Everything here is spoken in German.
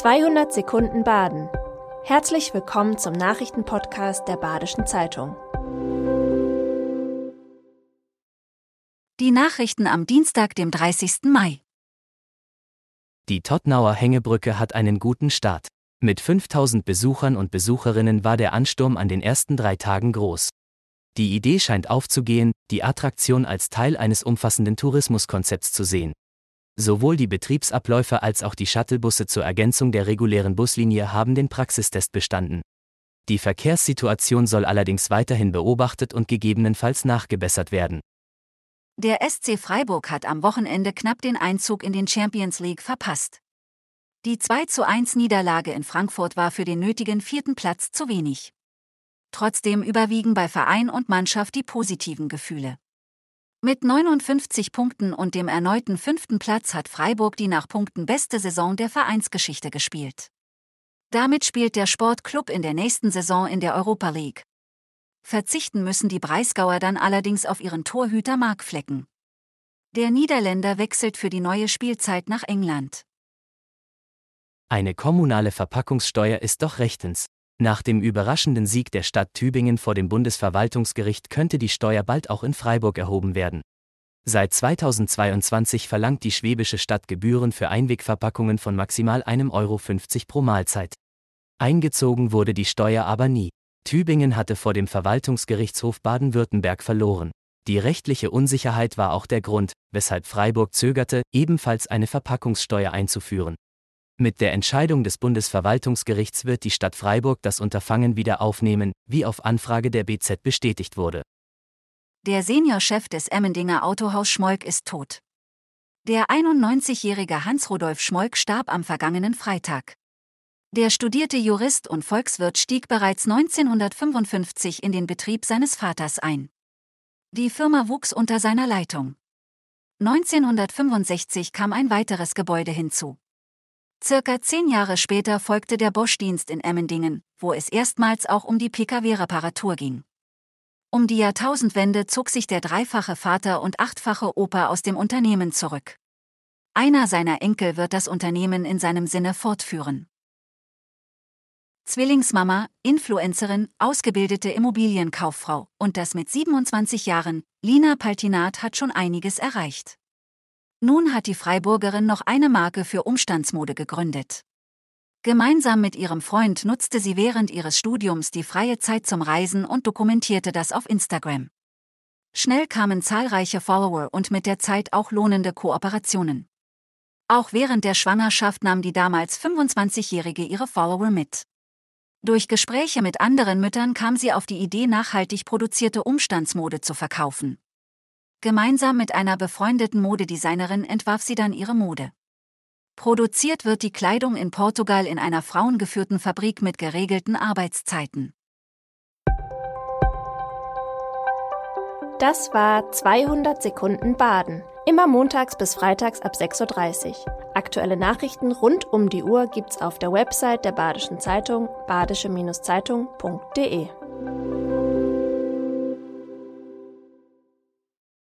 200 Sekunden Baden. Herzlich willkommen zum Nachrichtenpodcast der Badischen Zeitung. Die Nachrichten am Dienstag, dem 30. Mai. Die Tottnauer Hängebrücke hat einen guten Start. Mit 5000 Besuchern und Besucherinnen war der Ansturm an den ersten drei Tagen groß. Die Idee scheint aufzugehen, die Attraktion als Teil eines umfassenden Tourismuskonzepts zu sehen. Sowohl die Betriebsabläufe als auch die Shuttlebusse zur Ergänzung der regulären Buslinie haben den Praxistest bestanden. Die Verkehrssituation soll allerdings weiterhin beobachtet und gegebenenfalls nachgebessert werden. Der SC Freiburg hat am Wochenende knapp den Einzug in den Champions League verpasst. Die 2 zu 1 Niederlage in Frankfurt war für den nötigen vierten Platz zu wenig. Trotzdem überwiegen bei Verein und Mannschaft die positiven Gefühle. Mit 59 Punkten und dem erneuten fünften Platz hat Freiburg die nach Punkten beste Saison der Vereinsgeschichte gespielt. Damit spielt der Sportclub in der nächsten Saison in der Europa League. Verzichten müssen die Breisgauer dann allerdings auf ihren Torhüter Mark Flecken. Der Niederländer wechselt für die neue Spielzeit nach England. Eine kommunale Verpackungssteuer ist doch rechtens. Nach dem überraschenden Sieg der Stadt Tübingen vor dem Bundesverwaltungsgericht könnte die Steuer bald auch in Freiburg erhoben werden. Seit 2022 verlangt die schwäbische Stadt Gebühren für Einwegverpackungen von maximal 1,50 Euro pro Mahlzeit. Eingezogen wurde die Steuer aber nie. Tübingen hatte vor dem Verwaltungsgerichtshof Baden-Württemberg verloren. Die rechtliche Unsicherheit war auch der Grund, weshalb Freiburg zögerte, ebenfalls eine Verpackungssteuer einzuführen. Mit der Entscheidung des Bundesverwaltungsgerichts wird die Stadt Freiburg das Unterfangen wieder aufnehmen, wie auf Anfrage der BZ bestätigt wurde. Der Seniorchef des Emmendinger Autohaus Schmolk ist tot. Der 91-jährige Hans-Rudolf Schmolk starb am vergangenen Freitag. Der studierte Jurist und Volkswirt stieg bereits 1955 in den Betrieb seines Vaters ein. Die Firma wuchs unter seiner Leitung. 1965 kam ein weiteres Gebäude hinzu. Circa zehn Jahre später folgte der Bosch-Dienst in Emmendingen, wo es erstmals auch um die Pkw-Reparatur ging. Um die Jahrtausendwende zog sich der dreifache Vater und achtfache Opa aus dem Unternehmen zurück. Einer seiner Enkel wird das Unternehmen in seinem Sinne fortführen. Zwillingsmama, Influencerin, ausgebildete Immobilienkauffrau und das mit 27 Jahren, Lina Paltinat hat schon einiges erreicht. Nun hat die Freiburgerin noch eine Marke für Umstandsmode gegründet. Gemeinsam mit ihrem Freund nutzte sie während ihres Studiums die freie Zeit zum Reisen und dokumentierte das auf Instagram. Schnell kamen zahlreiche Follower und mit der Zeit auch lohnende Kooperationen. Auch während der Schwangerschaft nahm die damals 25-Jährige ihre Follower mit. Durch Gespräche mit anderen Müttern kam sie auf die Idee, nachhaltig produzierte Umstandsmode zu verkaufen. Gemeinsam mit einer befreundeten Modedesignerin entwarf sie dann ihre Mode. Produziert wird die Kleidung in Portugal in einer frauengeführten Fabrik mit geregelten Arbeitszeiten. Das war 200 Sekunden Baden. Immer montags bis freitags ab 6.30 Uhr. Aktuelle Nachrichten rund um die Uhr gibt's auf der Website der Badischen Zeitung badische-zeitung.de.